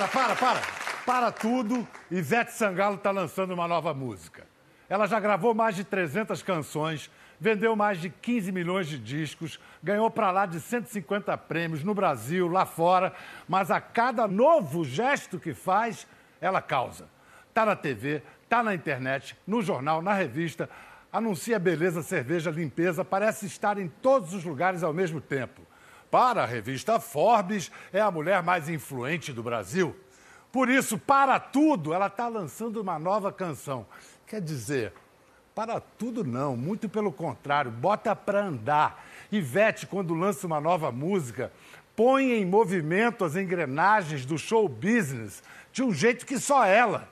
para, para, para. Para tudo, Ivete Sangalo está lançando uma nova música. Ela já gravou mais de 300 canções, vendeu mais de 15 milhões de discos, ganhou para lá de 150 prêmios no Brasil, lá fora, mas a cada novo gesto que faz, ela causa. Tá na TV, tá na internet, no jornal, na revista, anuncia beleza, cerveja, limpeza, parece estar em todos os lugares ao mesmo tempo. Para a revista Forbes, é a mulher mais influente do Brasil. Por isso, para tudo, ela está lançando uma nova canção. Quer dizer, para tudo não, muito pelo contrário, bota para andar. Ivete, quando lança uma nova música, põe em movimento as engrenagens do show business de um jeito que só ela.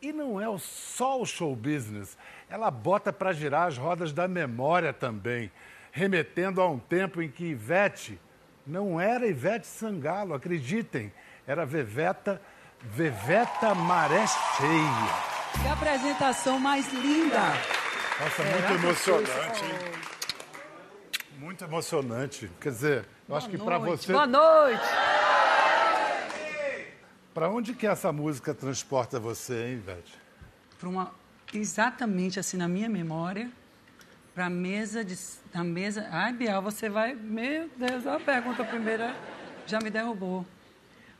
E não é só o show business, ela bota para girar as rodas da memória também, remetendo a um tempo em que Ivete não era Ivete Sangalo, acreditem, era Veveta, Veveta Maré Cheia. Que apresentação mais linda! Nossa, muito emocionante, hein? Muito emocionante. Quer dizer, eu acho que para você. Boa noite! Para onde que essa música transporta você, hein, Ivete? Para uma exatamente assim na minha memória, para mesa de na mesa. Ai, Bial, você vai, meu Deus, a pergunta primeira já me derrubou.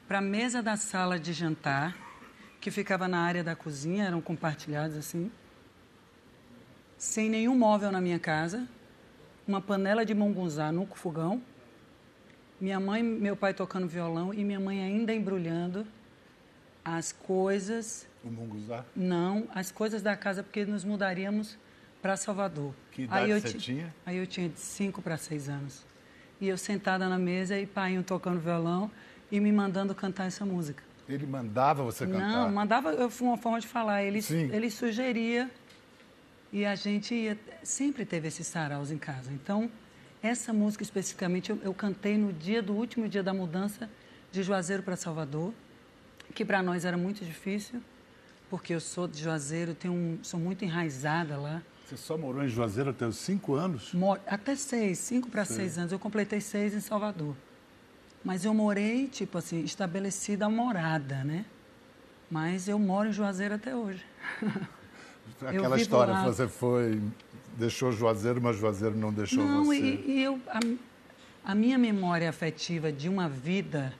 Para a mesa da sala de jantar, que ficava na área da cozinha, eram compartilhados assim, sem nenhum móvel na minha casa, uma panela de mungunzá no fogão, minha mãe e meu pai tocando violão e minha mãe ainda embrulhando as coisas. O munguzá? Não, as coisas da casa, porque nos mudaríamos para Salvador. Que idade aí eu você tinha? Aí eu tinha de 5 para 6 anos. E eu sentada na mesa e pai tocando violão e me mandando cantar essa música. Ele mandava você cantar? Não, mandava, eu foi uma forma de falar. Ele, Sim. ele sugeria e a gente ia, sempre teve esses saraus em casa. Então, essa música especificamente eu, eu cantei no dia do último dia da mudança de Juazeiro para Salvador, que para nós era muito difícil, porque eu sou de Juazeiro, tenho um, sou muito enraizada lá. Você só morou em Juazeiro até os cinco anos? Até seis, cinco para Sei. seis anos. Eu completei seis em Salvador. Mas eu morei, tipo assim, estabelecida a morada, né? Mas eu moro em Juazeiro até hoje. Aquela história, lá. você foi, deixou Juazeiro, mas Juazeiro não deixou Não, você. e, e eu, a, a minha memória afetiva de uma vida,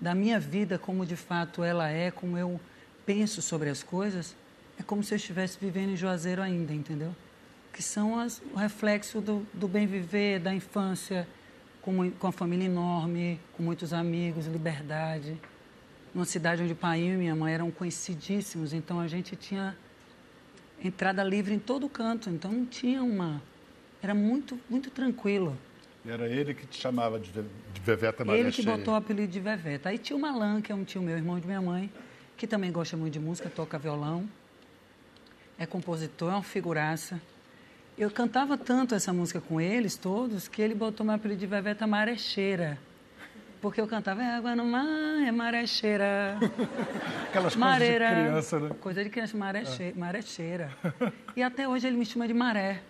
da minha vida como de fato ela é, como eu penso sobre as coisas, é como se eu estivesse vivendo em Juazeiro ainda, entendeu? Que são as, o reflexo do, do bem viver, da infância, com, com a família enorme, com muitos amigos, liberdade. Numa cidade onde o pai e minha mãe eram conhecidíssimos, então a gente tinha entrada livre em todo canto, então não tinha uma. Era muito, muito tranquilo. E era ele que te chamava de, de Veveta Maria Ele que botou o apelido de Veveta. Aí tinha o Malan, que é um tio meu, irmão de minha mãe, que também gosta muito de música, toca violão, é compositor, é uma figuraça. Eu cantava tanto essa música com eles todos que ele botou meu apelido de Veveta Marecheira. Porque eu cantava, é água no mar, é marecheira. Aquelas Mareira. coisas de criança, né? Coisa de criança, mareche, marecheira. E até hoje ele me chama de maré.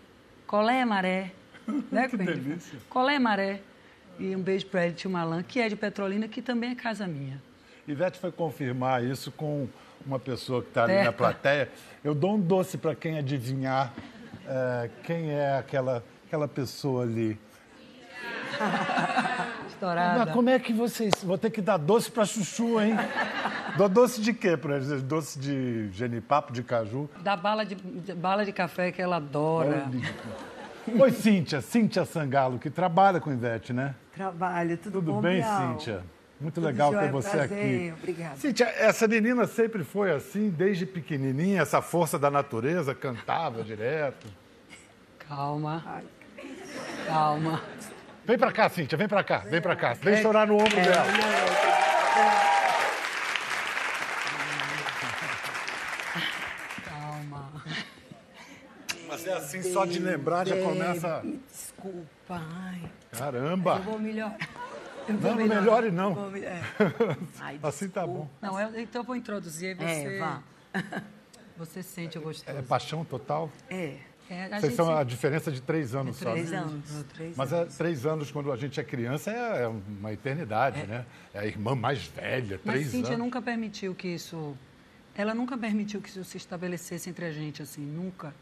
Colé maré. Né, Que Pedro? delícia. Colé maré. E um beijo para ele, tio Malan, que é de Petrolina, que também é casa minha. Ivete foi confirmar isso com uma pessoa que está ali na plateia. Eu dou um doce para quem adivinhar eh, quem é aquela, aquela pessoa ali. Estourada. Mas como é que vocês... Vou ter que dar doce para chuchu, hein? Dou doce de quê eles? Doce de genipapo, de caju? Da bala de, bala de café que ela adora. Oi, Cíntia. Cíntia Sangalo, que trabalha com Ivete, né? Trabalho, tudo, Tudo bom, bem, Bial? Cíntia? Muito Tudo legal ter você prazer, aqui. obrigada. Cíntia, essa menina sempre foi assim, desde pequenininha, essa força da natureza, cantava direto. Calma, Ai, calma. Vem pra cá, Cíntia, vem pra cá, vem pra cá. É, Vem chorar no ombro dela. Calma. Mas é assim, só de lembrar já começa... Me desculpa, ai. Caramba! Eu vou melhorar. Eu Não, melhorar. melhore não. Vou é. Ai, Assim tá bom. Não, eu- então eu vou introduzir aí você. É, vá. Você sente o gostoso. É paixão total? É. É, a Vocês gente são a diferença de três anos só. Três né? anos. Três Mas anos. é, três anos, quando a gente é criança, é é uma eternidade, né? É a irmã mais velha, Mas três Cíntia anos. nunca permitiu que isso. Ela nunca permitiu que isso se estabelecesse entre a gente, assim, nunca.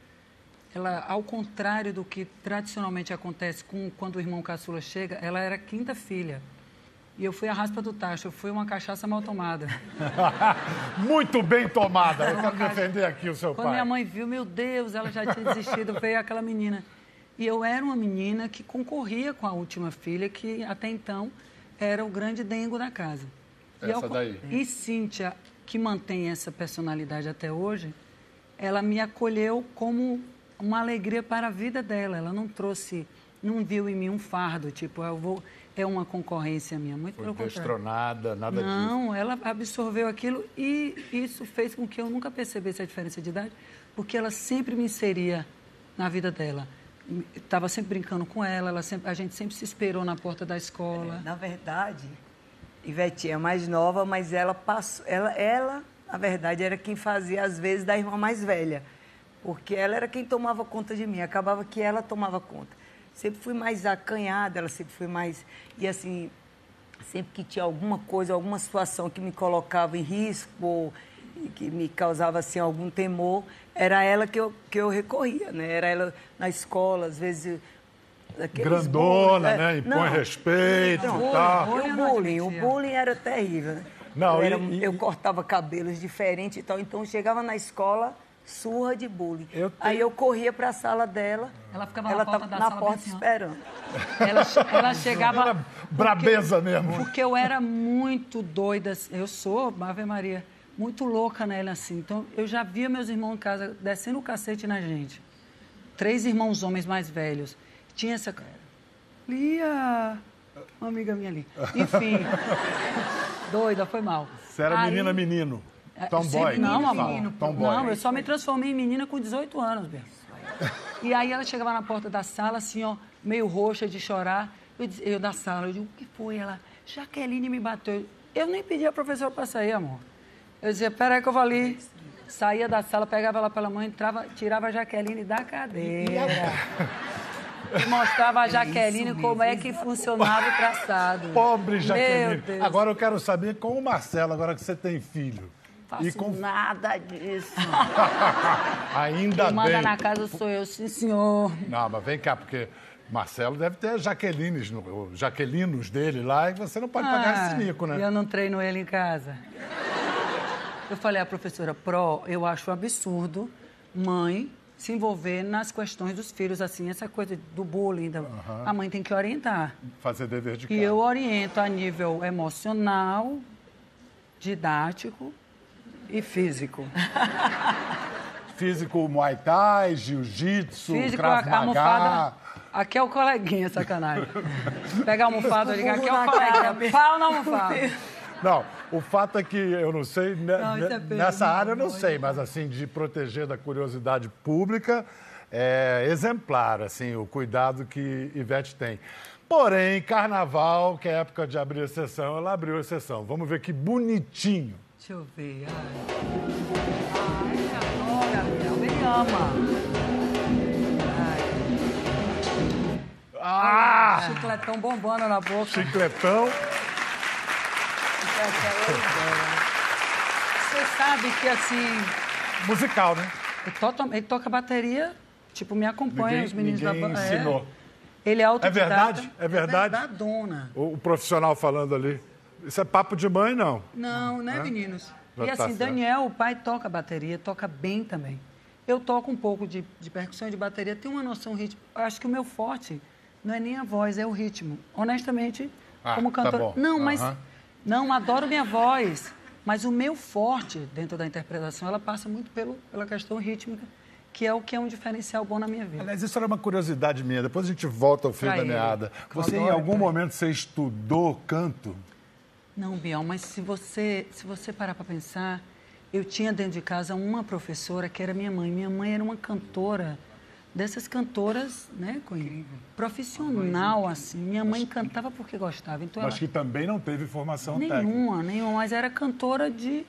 Ela, ao contrário do que tradicionalmente acontece com, quando o irmão caçula chega, ela era quinta filha. E eu fui a raspa do tacho, eu fui uma cachaça mal tomada. Muito bem tomada. Eu quero Quando- defender aqui o seu Quando pai. minha mãe viu, meu Deus, ela já tinha desistido, veio aquela menina. E eu era uma menina que concorria com a última filha, que até então era o grande dengo da casa. E Essa ao co- daí. E Cíntia, que mantém essa personalidade até hoje, ela me acolheu como uma alegria para a vida dela. Ela não trouxe, não viu em mim um fardo, tipo, eu vou, é uma concorrência minha. Muito Foi pelo contrário. destronada, nada disso. Não, ela absorveu aquilo e isso fez com que eu nunca percebesse a diferença de idade, porque ela sempre me inseria na vida dela. Estava sempre brincando com ela, ela sempre- a gente sempre se esperou na porta da escola. Na verdade, Ivete é mais nova, mas ela passou. Ela, ela, na verdade, era quem fazia, às vezes, da irmã mais velha. Porque ela era quem tomava conta de mim. Acabava que ela tomava conta. Sempre fui mais acanhada, ela sempre foi mais. E assim, sempre que tinha alguma coisa, alguma situação que me colocava em risco ou que me causava assim algum temor, era ela que eu, que eu recorria, né? Era ela na escola, às vezes aqueles Grandona, bullying, né? é, Impõe não. respeito Não, e tal. bullying E o bullying, o bullying era terrível. né? Não, eu, e- era- e- eu cortava cabelos diferentes e tal, então chegava na escola surra de bullying. Eu tenho- Aí eu corria para a sala dela. Ela ficava na ela porta tava da na sala porta assim, esperando. Ela, ela chegava. Era brabeza mesmo. Porque eu era muito doida, eu sou, Ave Maria, muito louca nela assim. Então eu já via meus irmãos em casa descendo o cacete na gente. Três irmãos homens mais velhos. Tinha essa. Lia! Uma amiga minha ali. Enfim. doida, foi mal. Você era Aí- menina, menino. É, Tomboy. Não, amor. Tomboy. Não, eu só me transformei em menina com 18 anos, Bia. E aí ela chegava na porta da sala, assim, ó, meio roxa de chorar. Eu, diz- eu da sala, eu digo, o que foi? Ela, Jaqueline me bateu. Eu nem pedi a professora para sair, amor. Eu dizia, peraí que eu vou ali. Saía da sala, pegava ela pela mão, entrava, tirava a Jaqueline da cadeira. E mostrava a Jaqueline como é que funcionava o traçado. Pobre Meu Jaqueline. Deus. Agora eu quero saber com o Marcelo, agora que você tem filho. Faço e com... nada disso. Ainda Quem manda bem. na casa sou eu, sim, senhor. Não, mas vem cá, porque Marcelo deve ter Jaquelines, no- Jaquelinos dele lá e você não pode pagar esse mico, né? Ah, Eu não treino ele em casa. Eu falei à professora Pro, eu acho um absurdo mãe se envolver nas questões dos filhos, assim, essa coisa do bullying. da- A mãe tem que orientar. Fazer dever de casa. E eu oriento a nível emocional, didático e físico. Físico, Muay Thai, Jiu-Jitsu, Krav. Maga. Aqui é o coleguinha, sacanagem. Pega a almofada ali, aqui é o coleguinha. Pau na almofada. Não, o fato é que eu não sei, né, Não, isso é né, nessa não, área eu não não, sei, mas assim, de proteger da curiosidade pública, é exemplar, assim, o cuidado que Ivete tem. Porém, carnaval, que é época de abrir a sessão, ela abriu a sessão. Vamos ver que bonitinho. Deixa eu ver. Ai, Ai adora, Biel. Ele ama. Ah! Chicletão bombando na boca. Chicletão. Você sabe que, assim, Musical, né? ele, to- ele toca bateria, tipo, me acompanha, Ninguém- os meninos da banda. ensinou. Ele é autodidata. verdade? É verdade? É verdadona. O, o profissional falando ali. Isso é papo de mãe, não. Não, né, meninos? Já e tá assim, certo. Daniel, o pai, toca bateria, toca bem também. Eu toco um pouco de, de percussão e de bateria, tenho uma noção ritmo. Eu Acho que o meu forte não é nem a voz, é o ritmo. Honestamente, Ah, como tá cantora. bom. Não, mas. Não, adoro minha voz. Mas o meu forte dentro da interpretação, ela passa muito pelo, pela questão rítmica, que é o que é um diferencial bom na minha vida. Aliás, isso era uma curiosidade minha. Depois a gente volta ao Pra da meada. Você, em algum momento, você estudou canto? Não, Biel, mas se você, se você parar para pensar, eu tinha dentro de casa uma professora que era minha mãe. Minha mãe era uma cantora, dessas cantoras, né, Cunha? Profissional, assim. Minha mãe cantava porque gostava. Então Mas ela, que também não teve formação técnica. nenhuma, nenhuma, mas era cantora de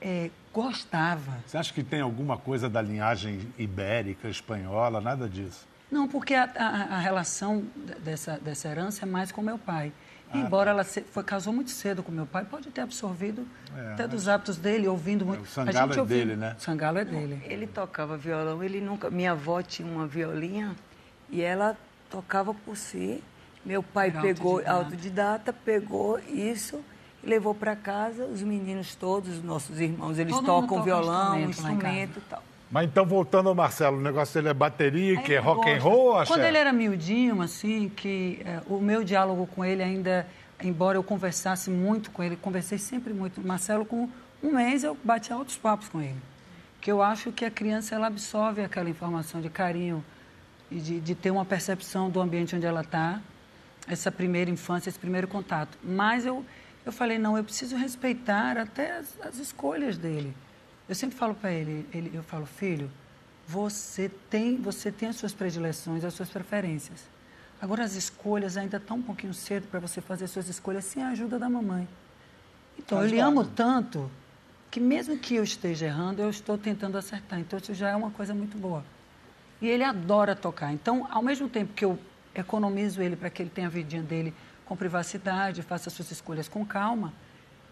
é, gostava. Você acha que tem alguma coisa da linhagem ibérica, espanhola, nada disso? Não, porque a, a, a relação dessa, dessa herança é mais com meu pai. Ah, Embora tá. ela se, foi, casou muito cedo com meu pai, pode ter absorvido é, até dos hábitos dele, ouvindo muito. O sangalo é dele, né? O sangalo é dele. Ele tocava violão, ele nunca. Minha avó tinha uma violinha e ela tocava por si. Meu pai Era pegou, autodidata. autodidata, pegou isso e levou para casa. Os meninos todos, os nossos irmãos, eles Todo tocam violão, instrumento, instrumento e tal. Mas então, voltando ao Marcelo, o negócio dele é bateria, Aí que é rock gosta. and roll, acha? Quando ele era miudinho, assim, que é, o meu diálogo com ele ainda, embora eu conversasse muito com ele, conversei sempre muito. Marcelo, com um mês, eu bati altos papos com ele. Que eu acho que a criança, ela absorve aquela informação de carinho e de, de ter uma percepção do ambiente onde ela está, essa primeira infância, esse primeiro contato. Mas eu, eu falei, não, eu preciso respeitar até as, as escolhas dele. Eu sempre falo para ele, ele, eu falo, filho, você tem, você tem as suas predileções, as suas preferências. Agora as escolhas ainda estão um pouquinho cedo para você fazer as suas escolhas sem a ajuda da mamãe. Então, Faz eu lhe amo tanto que mesmo que eu esteja errando, eu estou tentando acertar. Então, isso já é uma coisa muito boa. E ele adora tocar. Então, ao mesmo tempo que eu economizo ele para que ele tenha a vidinha dele com privacidade, faça as suas escolhas com calma,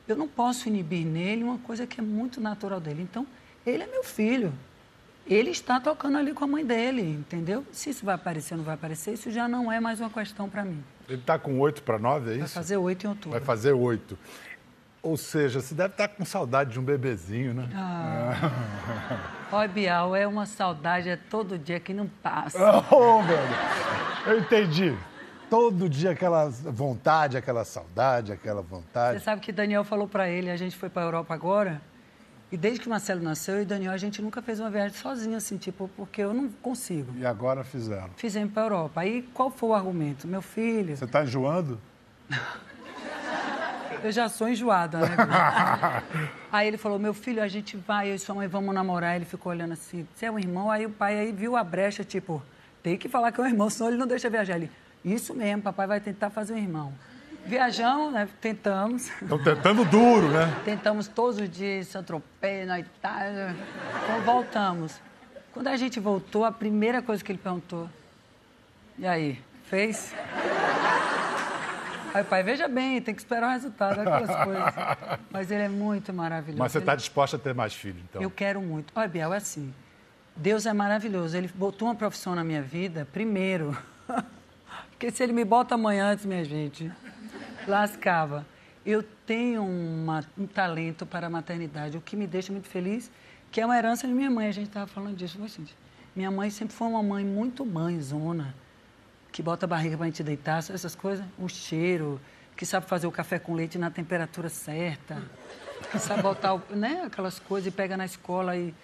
eu não posso inibir nele uma coisa que é muito natural dele. Então, ele é meu filho. Ele está tocando ali com a mãe dele, entendeu? Se isso vai aparecer ou não vai aparecer, isso já não é mais uma questão para mim. Ele está com oito para nove, é isso? Vai fazer oito em outubro. Vai fazer oito. Ou seja, você deve estar tá com saudade de um bebezinho, né? Ah. Oi, Bial, é uma saudade, é todo dia que não passa. Oh, velho. Eu entendi todo dia aquela vontade, aquela saudade, aquela vontade. Você sabe que Daniel falou para ele, a gente foi para a Europa agora, e desde que o Marcelo nasceu, eu e Daniel, a gente nunca fez uma viagem sozinho, assim, tipo, porque eu não consigo. E agora fizeram? Fizemos para a Europa. Aí, qual foi o argumento? Meu filho... Você está enjoando? eu já sou enjoada, né? aí ele falou, meu filho, a gente vai, eu e sua mãe vamos namorar. Ele ficou olhando assim, você é um irmão? Aí o pai aí viu a brecha, tipo, tem que falar que é um irmão, senão ele não deixa viajar. Ele, isso mesmo, papai vai tentar fazer um irmão. Viajamos, né? Tentamos. Estão tentando duro, né? Tentamos todos os dias, Saint-Tropez, na Itália. Então voltamos. Quando a gente voltou, a primeira coisa que ele perguntou, e aí, fez? Aí, pai, veja bem, tem que esperar o resultado, aquelas coisas. Mas ele é muito maravilhoso. Mas você está ele... disposta a ter mais filhos, então? Eu quero muito. Olha, Biel, é assim. Deus é maravilhoso. Ele botou uma profissão na minha vida, primeiro. Porque se ele me bota amanhã antes, minha gente, lascava. Eu tenho uma, um talento para a maternidade, o que me deixa muito feliz, que é uma herança de minha mãe. A gente estava falando disso. Gente, minha mãe sempre foi uma mãe muito mãezona, que bota a barriga para a gente deitar, essas coisas. O cheiro, que sabe fazer o café com leite na temperatura certa, que sabe botar né, aquelas coisas e pega na escola e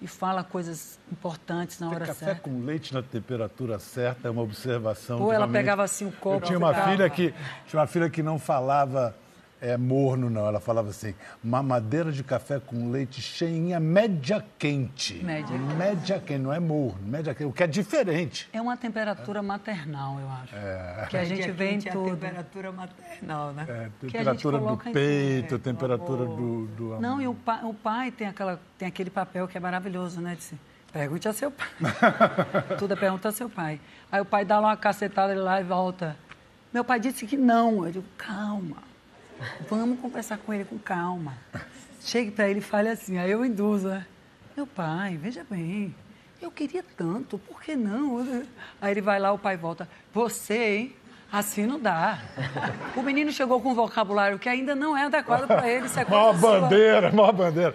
e fala coisas importantes na hora café certa. Café com leite na temperatura certa é uma observação. Ou ela pegava assim o copo. Eu tinha uma filha que tinha uma filha que não falava é, morno, não. Ela falava assim: mamadeira de café com leite cheinha, média quente. Média. Média quente, não é morno, média quente, o que é diferente. É uma temperatura maternal, eu acho. É. Que a gente vê em tudo. É a temperatura maternal, né? É, temperatura do peito, a temperatura do, do Não, e o pai, o pai tem, aquela, tem aquele papel que é maravilhoso, né? De Pergunte a seu pai. Tudo é pergunta a seu pai. Aí o pai dá uma cacetada lá e volta. Meu pai disse que não. Eu digo, calma. Vamos conversar com ele com calma. Chegue para ele e fale assim, aí eu induzo, né? Meu pai, veja bem, eu queria tanto, por que não? Aí ele vai lá, o pai volta, você, hein? Assim não dá. O menino chegou com um vocabulário que ainda não é adequado para ele. Isso é maior bandeira, maior bandeira.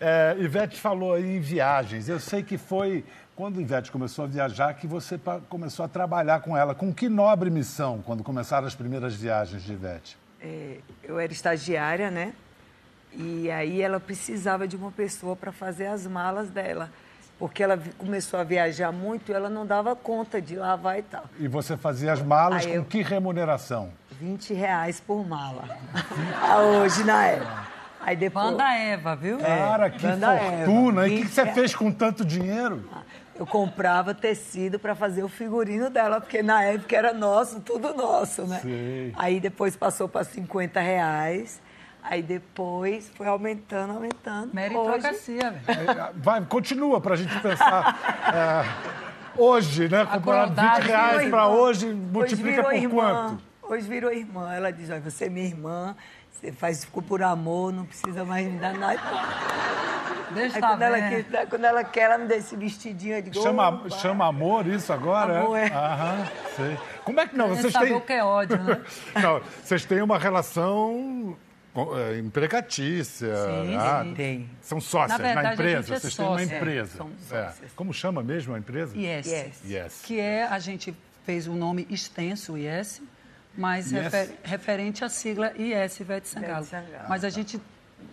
É, Ivete falou aí em viagens. Eu sei que foi quando Ivete começou a viajar que você começou a trabalhar com ela. Com que nobre missão quando começaram as primeiras viagens de Ivete? É, eu era estagiária, né? E aí ela precisava de uma pessoa para fazer as malas dela. Porque ela começou a viajar muito e ela não dava conta de lavar e tal. E você fazia as malas aí com eu... que remuneração? 20 reais por mala. Hoje, na época. Aí depois... Banda Eva, viu? Cara, que Banda fortuna. Eva. E o que, que você fez com tanto dinheiro? Ah, eu comprava tecido para fazer o figurino dela, porque na época era nosso, tudo nosso, né? Aí depois passou para 50 reais. Aí depois foi aumentando, aumentando. Meritocracia, velho. É, Vai, continua para a gente pensar. é, hoje, né? Comparado 20 crueldade reais para irmã. hoje, multiplica virou por irmã. quanto? Hoje virou irmã. Ela diz, olha, você é minha irmã, você faz ficou por amor, não precisa mais me dar nada. Deixa Aí tá quando ela, quer, quando ela quer, ela me dá esse vestidinho eu digo, Chama, chama amor isso agora? Amor, é. Aham, sei. Como é que não? Vocês têm. o que é ódio, né? Não, vocês têm uma relação é, empregatícia. Sim, ah, sim. Tem. São sócias Na verdade, na a empresa. gente é vocês têm uma sócia. empresa. É, são É. sócias. Como chama mesmo a empresa? Yes. Yes. Yes. Que é, a gente fez o nome extenso, IS, mas Yes. refer- referente à sigla IS Ivete Sangalo. Sangalo. Mas a gente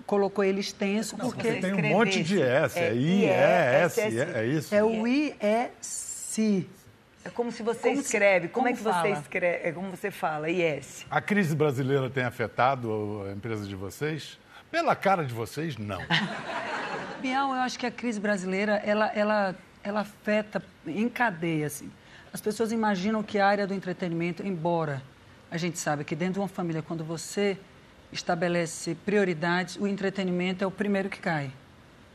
colocou ele extenso porque Você tem um monte de S. É É I, E, S. I, E, É, isso? é o IEC. É como se você Como se- escreve. Como, é como que você fala? escreve? É como você fala, yes. A crise brasileira tem afetado a empresa de vocês? Pela cara de vocês, não. Bial, eu acho que a crise brasileira, ela, ela, ela afeta em cadeia, assim. As pessoas imaginam que a área do entretenimento, embora a gente sabe que dentro de uma família, quando você estabelece prioridades, o entretenimento é o primeiro que cai.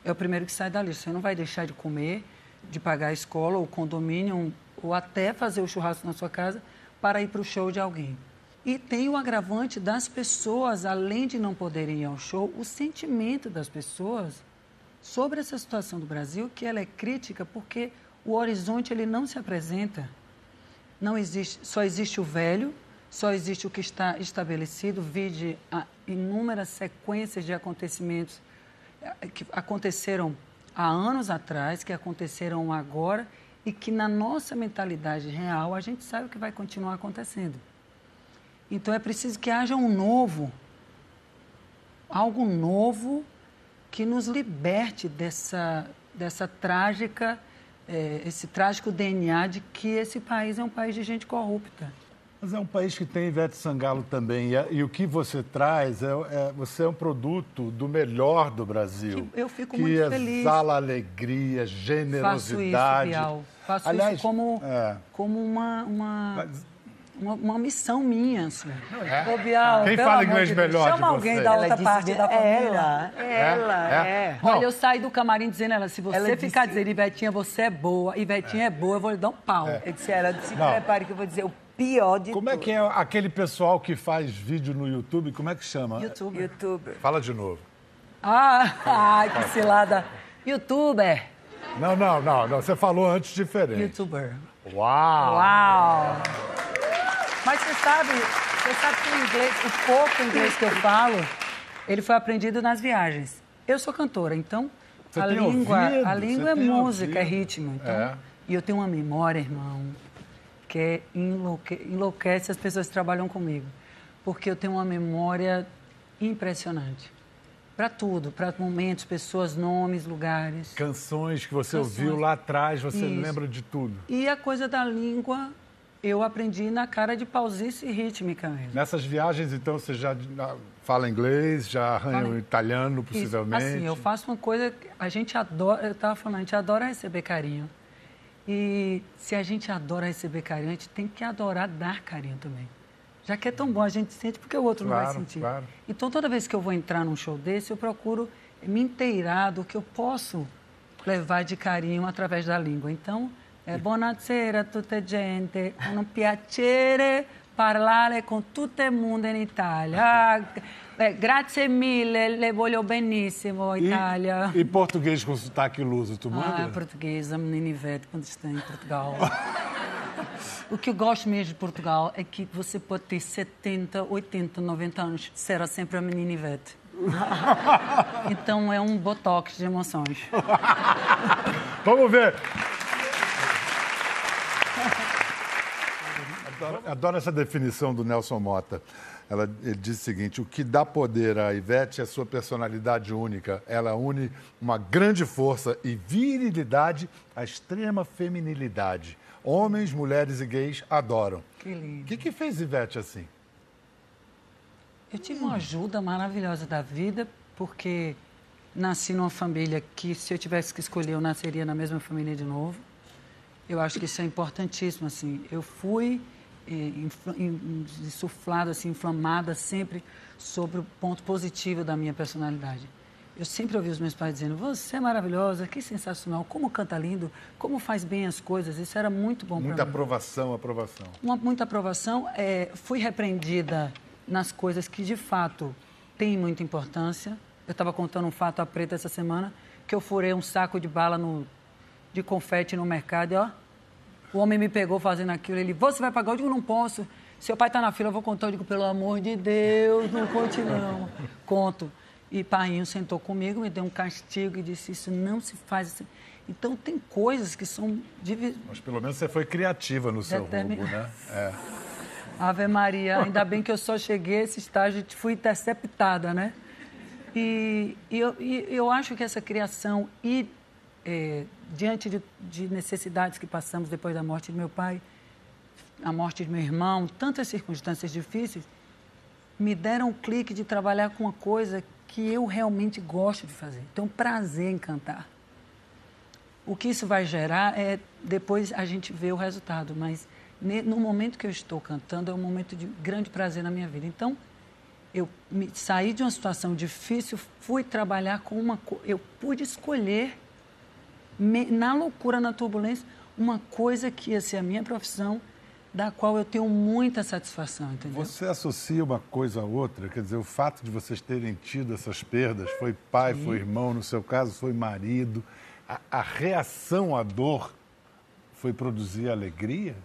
É o primeiro que sai da lista. Você não vai deixar de comer, de pagar a escola, ou condomínio, ou até fazer o churrasco na sua casa para ir para o show de alguém. E tem o agravante das pessoas, além de não poderem ir ao show, o sentimento das pessoas sobre essa situação do Brasil, que ela é crítica porque o horizonte ele não se apresenta. Não existe, só existe o velho, só existe o que está estabelecido, vide a inúmeras sequências de acontecimentos eh, que aconteceram há anos atrás, que aconteceram agora e que na nossa mentalidade real a gente sabe que vai continuar acontecendo. Então é preciso que haja um novo, algo novo que nos liberte dessa, dessa trágica, eh, esse trágico DNA de que esse país é um país de gente corrupta. Mas é um país que tem Ivete Sangalo também. E, é- e o que você traz, é, é- você é um produto do melhor do Brasil. Que eu fico que muito feliz. exala alegria, Faço isso, generosidade. Bial. Faço Aliás, isso como, é. como uma, uma, Mas- uma, uma missão minha. Assim. É? Ô, Bial, Quem fala inglês de melhor de Chama alguém você? da outra parte que da família. Ela, ela, É? é. Não. Olha, eu saí do camarim dizendo ela, se você Ela ficar disse- dizendo, Ivetinha, você é boa, Ivetinha é, boa, eu vou lhe dar um pau. Eu disse, ela se Não. prepare que eu vou dizer o pior de Como é que é aquele pessoal que faz vídeo no YouTube? Como é que chama? YouTube. Youtuber. Fala de novo. Ah, ai, que cilada. Youtuber. Não, não, não, não. Você falou antes diferente. Youtuber. Uau! Uau! Mas você sabe, você sabe que o inglês, o pouco inglês que eu falo, ele foi aprendido nas viagens. Eu sou cantora, então Você a tem língua, ouvido, a você língua é tem música, é ouvido. ritmo. Então, É. E eu tenho uma memória, irmão, que é enlouque, enlouquece as pessoas que trabalham comigo. Porque eu tenho uma memória impressionante. Para tudo, para momentos, pessoas, nomes, lugares. Canções que você Canções. ouviu lá atrás, você Isso. lembra de tudo. E a coisa da língua, eu aprendi na cara de pausice rítmica mesmo. Nessas viagens, então, você já ah, fala inglês, já arranha Fala- o italiano, Isso. possivelmente. Assim, eu faço uma coisa a gente adora, eu estava falando, a gente adora receber carinho. E se a gente adora receber carinho, a gente tem que adorar dar carinho também. Já que é tão bom, a gente sente porque o outro não vai Claro, sentir. claro. Então, toda vez que eu vou entrar num show desse, eu procuro me inteirar do que eu posso levar de carinho através da língua. Então, é buonasera tutte gente, un piacere parlare con tutto il mondo in Italia. Ah, eh, grazie mille, le voglio benissimo, E, Itália. e português com sotaque luso, tu manda? Ah, portuguesa, menina Ivete, quando está em Portugal. o que eu gosto mesmo de Portugal é que você pode ter 70, 80, 90 anos, será sempre a menina Ivete. então é um botox de emoções. Vamos ver. Adoro, adoro essa definição do Nelson Mota. Ela, ele diz o seguinte: o que dá poder à Ivete é a sua personalidade única. Ela une uma grande força e virilidade à extrema feminilidade. Homens, mulheres e gays adoram. Que lindo. O que, que fez Ivete assim? Eu tive uma ajuda maravilhosa da vida, porque nasci numa família que, se eu tivesse que escolher, eu nasceria na mesma família de novo. Eu acho que isso é importantíssimo, assim. Eu fui insuflado, assim, inflamada sempre sobre o ponto positivo da minha personalidade. Eu sempre ouvi os meus pais dizendo: Você é maravilhosa, que sensacional, como canta lindo, como faz bem as coisas. Isso era muito bom para mim. Muita aprovação, aprovação. Uma, muita aprovação. É, fui repreendida nas coisas que de fato têm muita importância. Eu estava contando um fato a preta essa semana que eu furei um saco de bala no, de confete no mercado e ó, o homem me pegou fazendo aquilo. Ele, você vai pagar? Eu digo, não posso. Seu pai está na fila, eu vou contar. Eu digo, pelo amor de Deus, não conte não. Conto. E Painho sentou comigo, me deu um castigo e disse, isso não se faz assim. Então, tem coisas que são... Mas pelo menos você foi criativa no seu Determin... né? É. Ave Maria, ainda bem que eu só cheguei a esse estágio e fui interceptada, né? E, e, eu, e, eu, acho que essa criação e é, diante de, de, necessidades que passamos depois da morte de meu pai, a morte de meu irmão, tantas circunstâncias difíceis, me deram o clique de trabalhar com uma coisa que eu realmente gosto de fazer. Tenho prazer em cantar. O que isso vai gerar é depois a gente vê o resultado, mas no momento que eu estou cantando é um momento de grande prazer na minha vida. Então, eu me, saí de uma situação difícil, fui trabalhar com uma eu pude escolher me, na loucura, na turbulência, uma coisa que ia ser a minha profissão, da qual eu tenho muita satisfação, entendeu? Você associa uma coisa a outra, quer dizer, o fato de vocês terem tido essas perdas, foi pai, Sim. foi irmão, no seu caso foi marido, a, a reação à dor foi produzir alegria?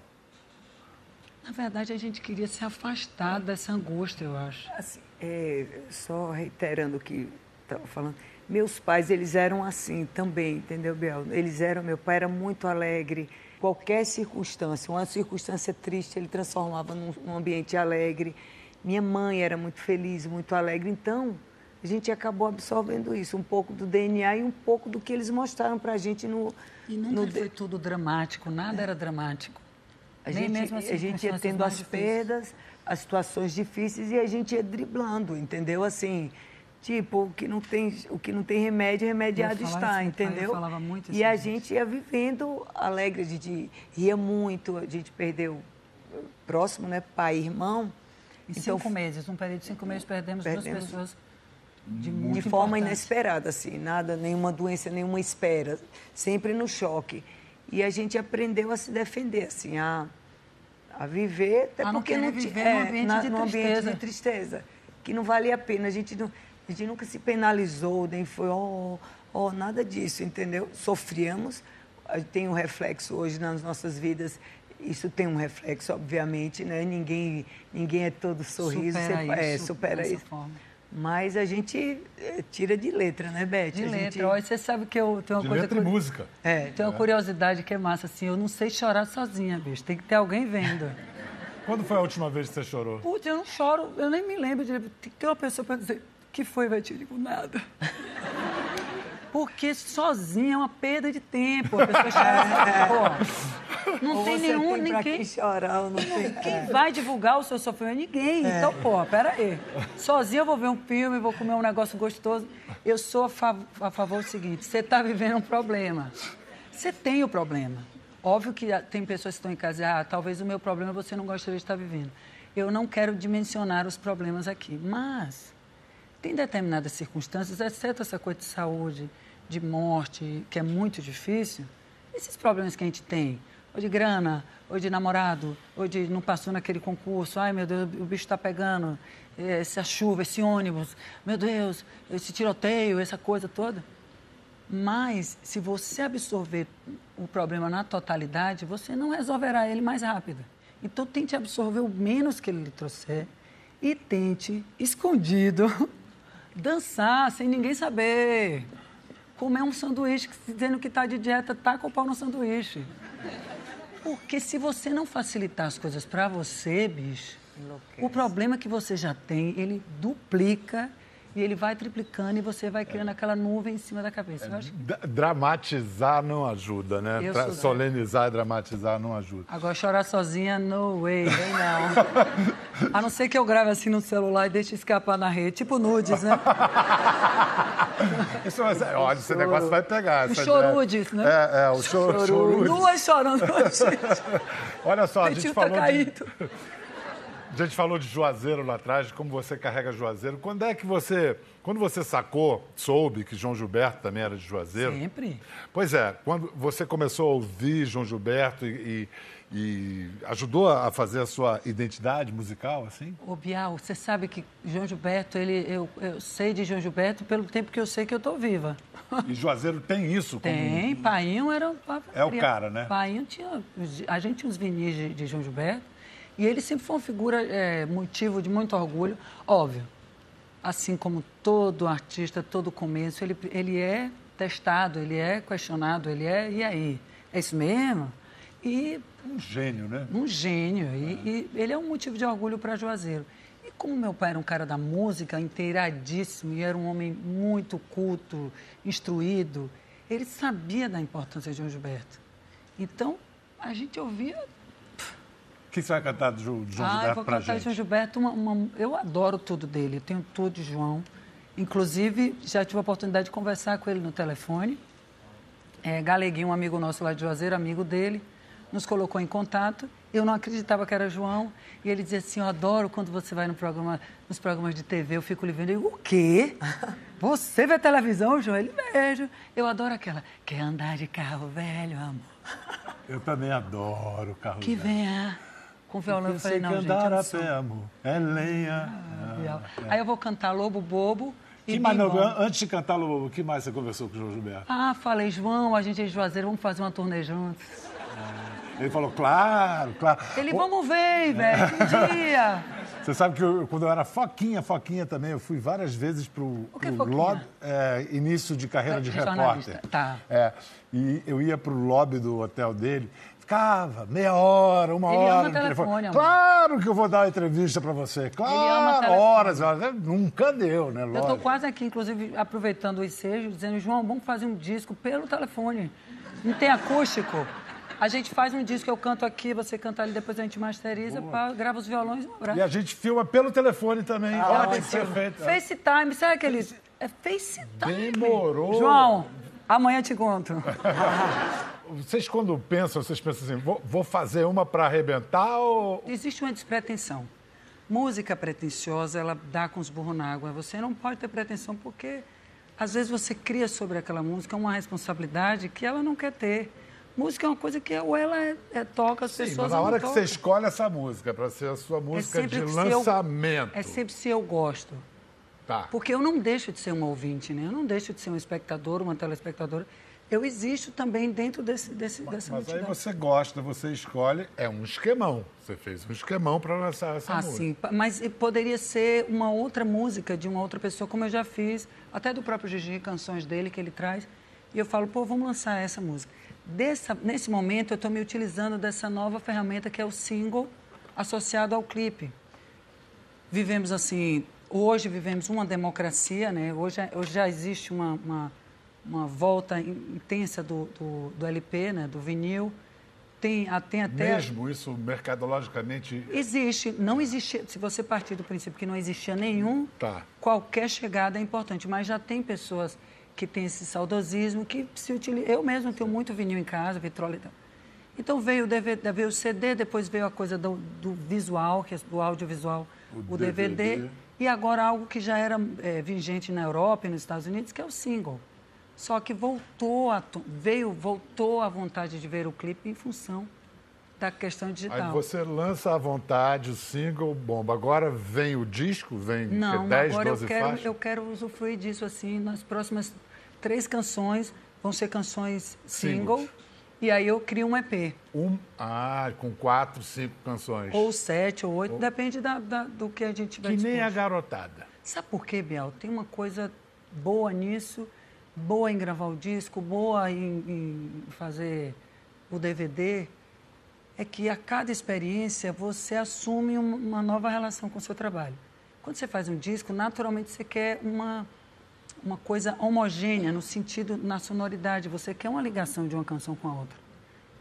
Na verdade, a gente queria se afastar dessa angústia, eu acho. Assim, é, só reiterando que estava falando, meus pais, eles eram assim também, entendeu, Biel? Eles eram, meu pai era muito alegre. Qualquer circunstância, uma circunstância triste, ele transformava num, num ambiente alegre. Minha mãe era muito feliz, muito alegre. Então, a gente acabou absorvendo isso, um pouco do DNA e um pouco do que eles mostraram para a gente no... E nunca no... foi tudo dramático, nada é. era dramático. A gente, mesmo assim, a gente ia tendo as difíceis. perdas, as situações difíceis e a gente ia driblando, entendeu? Assim, tipo, o que não tem, o que não tem remédio, remediado está, isso, entendeu? falava muito e a gente ia vivendo alegre, a gente ria muito, a gente perdeu próximo, né, pai e irmão. Em então, cinco meses, num período de cinco meses, perdemos, perdemos duas pessoas de, de forma inesperada, assim, nada, nenhuma doença, nenhuma espera, sempre no choque. E a gente aprendeu a se defender, assim, a, a viver, até a porque não viver é, ambiente, na, de ambiente de tristeza, que não valia a pena. A gente, não, a gente nunca se penalizou, nem foi, oh, oh, nada disso, entendeu? Sofríamos, tem um reflexo hoje nas nossas vidas isso tem um reflexo, obviamente, né? Ninguém, ninguém é todo sorriso, supera você, isso, é, supera isso. Forma. Mas a gente eh, tira de letra, né, Beth? De a letra. Gente... Olha, você sabe que eu tenho uma de coisa... letra e música. É. Tem uma é. curiosidade que é massa, assim, eu não sei chorar sozinha, bicho. Tem que ter alguém vendo. Quando foi a última vez que você chorou? Putz, eu não choro, eu nem me lembro de... Tem que ter uma pessoa para dizer, que foi, Beth? Eu digo, nada. Porque sozinha é uma perda de tempo. A pessoa chora. Pô, não ou tem nenhum, tem ninguém. Quem chorar, não tem. Quem é. vai divulgar o seu sofrimento? Ninguém. É. Então, pô, pera aí. Sozinha eu vou ver um filme, vou comer um negócio gostoso. Eu sou a, fav a favor do seguinte: você está vivendo um problema. Você tem o problema. Óbvio que tem pessoas que estão em casa, ah, talvez o meu problema você não gostaria de estar vivendo. Eu não quero dimensionar os problemas aqui, mas tem determinadas circunstâncias, exceto essa coisa de saúde, de morte, que é muito difícil, esses problemas que a gente tem, ou de grana, ou de namorado, ou de não passou naquele concurso, ai meu Deus, o bicho está pegando, essa chuva, esse ônibus, meu Deus, esse tiroteio, essa coisa toda. Mas, se você absorver o problema na totalidade, você não resolverá ele mais rápido. Então, tente absorver o menos que ele lhe trouxer e tente, escondido, dançar sem ninguém saber comer um sanduíche dizendo que está de dieta, com o pau no sanduíche. Porque se você não facilitar as coisas para você, bicho, Enlouquece. o problema que você já tem, ele duplica E ele vai triplicando e você vai criando aquela nuvem em cima da cabeça. Eu acho... Dramatizar não ajuda, né? Tra- Solenizar e dramatizar não ajuda. Agora, chorar sozinha, no way, vem não. A não ser que eu grave assim no celular e deixe escapar na rede, tipo nudes, né? Isso, mas, é, olha, esse negócio vai pegar. O chorudes, né? É, é, o chorudes. Duas chorando. Olha só, a gente tá falou de, caído. A gente falou de Juazeiro lá atrás, de como você carrega Juazeiro. Quando é que você, quando você sacou, soube que João Gilberto também era de Juazeiro? Sempre. Pois é, quando você começou a ouvir João Gilberto e, e- e ajudou a fazer a sua identidade musical, assim? Ô, Bial, você sabe que João Gilberto, ele, eu, eu sei de João Gilberto pelo tempo que eu sei que eu tô viva. E Juazeiro tem isso como... Tem, Painho era um... É o cara, né? Painho tinha... A gente tinha uns vinis de, de João Gilberto e ele sempre foi uma figura, é, motivo de muito orgulho. Óbvio, assim como todo artista, todo começo, ele, ele é testado, ele é questionado, ele é... E aí? É isso mesmo? E Um gênio, né? um gênio. E, e ele é um motivo de orgulho para Juazeiro. E como meu pai era um cara da música, inteiradíssimo, e era um homem muito culto, instruído, ele sabia da importância de João Gilberto. Então, a gente ouvia. O que você vai cantar do João ah, Gilberto vou pra cantar gente? João Gilberto. Uma, uma- eu adoro tudo dele, eu tenho tudo de João. Inclusive, já tive a oportunidade de conversar com ele no telefone. É, Galeguinho, um amigo nosso lá de Juazeiro, amigo dele, nos colocou em contato. Eu não acreditava que era João. E ele dizia assim: Eu adoro quando você vai no programa, nos programas de TV, eu fico lhe vendo. Eu digo: O quê? Você vê televisão, João? Ele vejo. Eu adoro aquela. Quer andar de carro velho, amor? Eu também adoro o carro Que velho. venha com violão. Eu falei: Não, gente. andar a sou. pé, amor. É lenha. Bial. Aí eu vou cantar Lobo Bobo. Que mais, não, antes de cantar o que mais você conversou com o João Gilberto? Ah, falei, João, a gente é Juazeiro, vamos fazer uma turnê juntos. Ele falou, claro, claro. Ele, Ô, vamos ver, velho, um dia. Você sabe que eu- quando eu era foquinha, foquinha também, eu fui várias vezes pro, O que é lobby, é, início de carreira de repórter. tá. É, e eu ia pro lobby do hotel dele, ficava meia hora, uma Ele hora ama telefone. Claro que eu vou dar uma entrevista para você. Claro, horas, horas. Nunca deu, né? Eu tô Lógico. quase aqui, inclusive, aproveitando o ensejo, dizendo, João, vamos fazer um disco pelo telefone. Não tem acústico? A gente faz um disco, eu canto aqui, você canta ali, depois a gente masteriza, pá, grava os violões e um abraço. E a gente filma pelo telefone também. Ah, tem que ser feito. FaceTime, sabe aquele... É FaceTime. Demorou. João, amanhã te encontro. Vocês quando pensam, vocês pensam assim, vou, vou fazer uma para arrebentar ou... Existe uma despretensão. Música pretensiosa, ela dá com os burros na água. Você não pode ter pretensão porque, às vezes, você cria sobre aquela música uma responsabilidade que ela não quer ter. Música é uma coisa que ou ela é, é- toca, as Sim, pessoas mas na hora que você tocam. escolhe essa música para ser a sua É música sempre de se eu- lançamento. é sempre se eu gosto. Tá. Porque eu não deixo de ser um ouvinte, né? Eu não deixo de ser um espectador, uma telespectadora. Eu existo também dentro desse, desse, dessa Mas aí multidão. você gosta, você escolhe, é um esquemão. Você fez um esquemão para lançar essa Ah, música. sim. Mas poderia ser uma outra música de uma outra pessoa, como eu já fiz, até do próprio Gigi, canções dele que ele traz. E eu falo, pô, vamos lançar essa música. Dessa, nesse momento, eu estou me utilizando dessa nova ferramenta que é o single associado ao clipe. Vivemos assim, hoje vivemos uma democracia, né? Hoje, hoje já existe uma, uma, uma volta in- intensa do, do, do LP, né? Do vinil. Tem, tem até... Mesmo isso mercadologicamente. Existe, não existe. Se você partir do princípio que não existia nenhum, Tá. qualquer chegada é importante. Mas já tem pessoas que têm esse saudosismo que se utilizam. Eu mesmo tenho muito vinil em casa, vitrola e tal. Então veio o, DVD, veio o CD, depois veio a coisa do, do visual, é do audiovisual, O o, DVD, DVD. e agora algo que já era é, vigente na Europa e nos Estados Unidos, que é o single. Só que voltou a, veio, voltou a vontade de ver o clipe em função da questão digital. Aí você lança à vontade o single, bomba. Agora vem o disco, vem Não, que, 10, agora 12 eu quero, faixas. eu quero usufruir disso assim. Nas próximas três canções vão ser canções single. Singles. E aí eu crio um EP. Um, ah, com quatro, cinco canções. Ou sete, ou oito, depende da, da- do que a gente tiver que nem a garotada. Sabe por quê, Biel? Tem uma coisa boa nisso, boa em gravar o disco, boa em, em fazer o DVD, é que a cada experiência você assume um- uma nova relação com o seu trabalho. Quando você faz um disco, naturalmente você quer uma, uma coisa homogênea no sentido, na sonoridade. Você quer uma ligação de uma canção com a outra.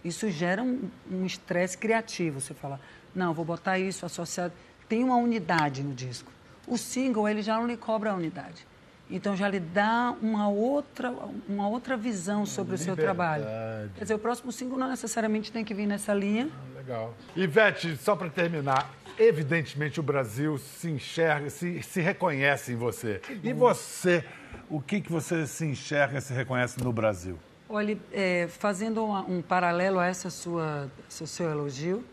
Isso gera um estresse um criativo. Você fala, não, vou botar isso associado. Tem uma unidade no disco. O single, ele já não lhe cobra a unidade. Então já lhe dá uma outra, uma outra visão sobre Liberdade. o seu trabalho. Quer dizer, o próximo single não necessariamente tem que vir nessa linha. Ah, legal. Ivete, só para terminar, evidentemente o Brasil se enxerga, se, se reconhece em você. E você, o que, que você se enxerga, se reconhece no Brasil? Olha, é, fazendo um, um, paralelo a essa sua, seu elogio,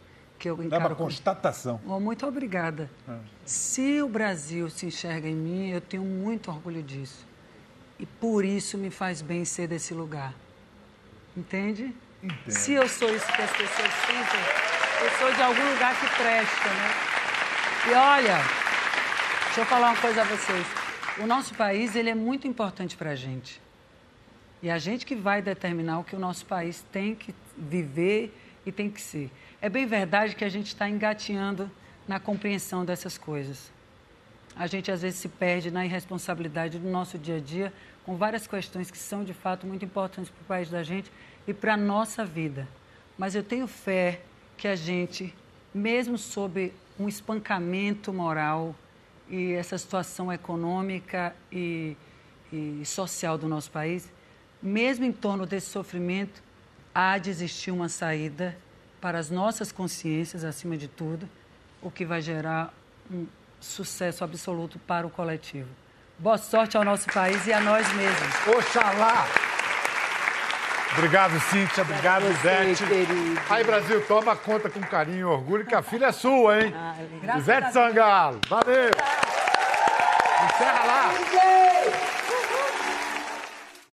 que eu encaro... É uma constatação. Oh, muito obrigada. É. Se o Brasil se enxerga em mim, eu tenho muito orgulho disso. E por isso me faz bem ser desse lugar. Entende? Entendo. Se eu sou isso que as pessoas sentem, eu sou de algum lugar que presta, né? E olha, deixa eu falar uma coisa a vocês. O nosso país, ele é muito importante para a gente. E a gente que vai determinar o que o nosso país tem que viver e tem que ser. É bem verdade que a gente está engatinhando na compreensão dessas coisas. A gente às vezes se perde na irresponsabilidade do nosso dia a dia com várias questões que são de fato muito importantes para o país da gente e para a nossa vida. Mas eu tenho fé que a gente, mesmo sob um espancamento moral e essa situação econômica e, e social do nosso país, mesmo em torno desse sofrimento, há de existir uma saída para as nossas consciências, acima de tudo, o que vai gerar um sucesso absoluto para o coletivo. Boa sorte ao nosso país e a nós mesmos. Oxalá! Obrigado, Cíntia. Obrigado, Ivete. Aí, Brasil, toma conta com carinho e orgulho que a filha é sua, hein? Ah, Ivete Sangalo. Valeu! Encerra lá!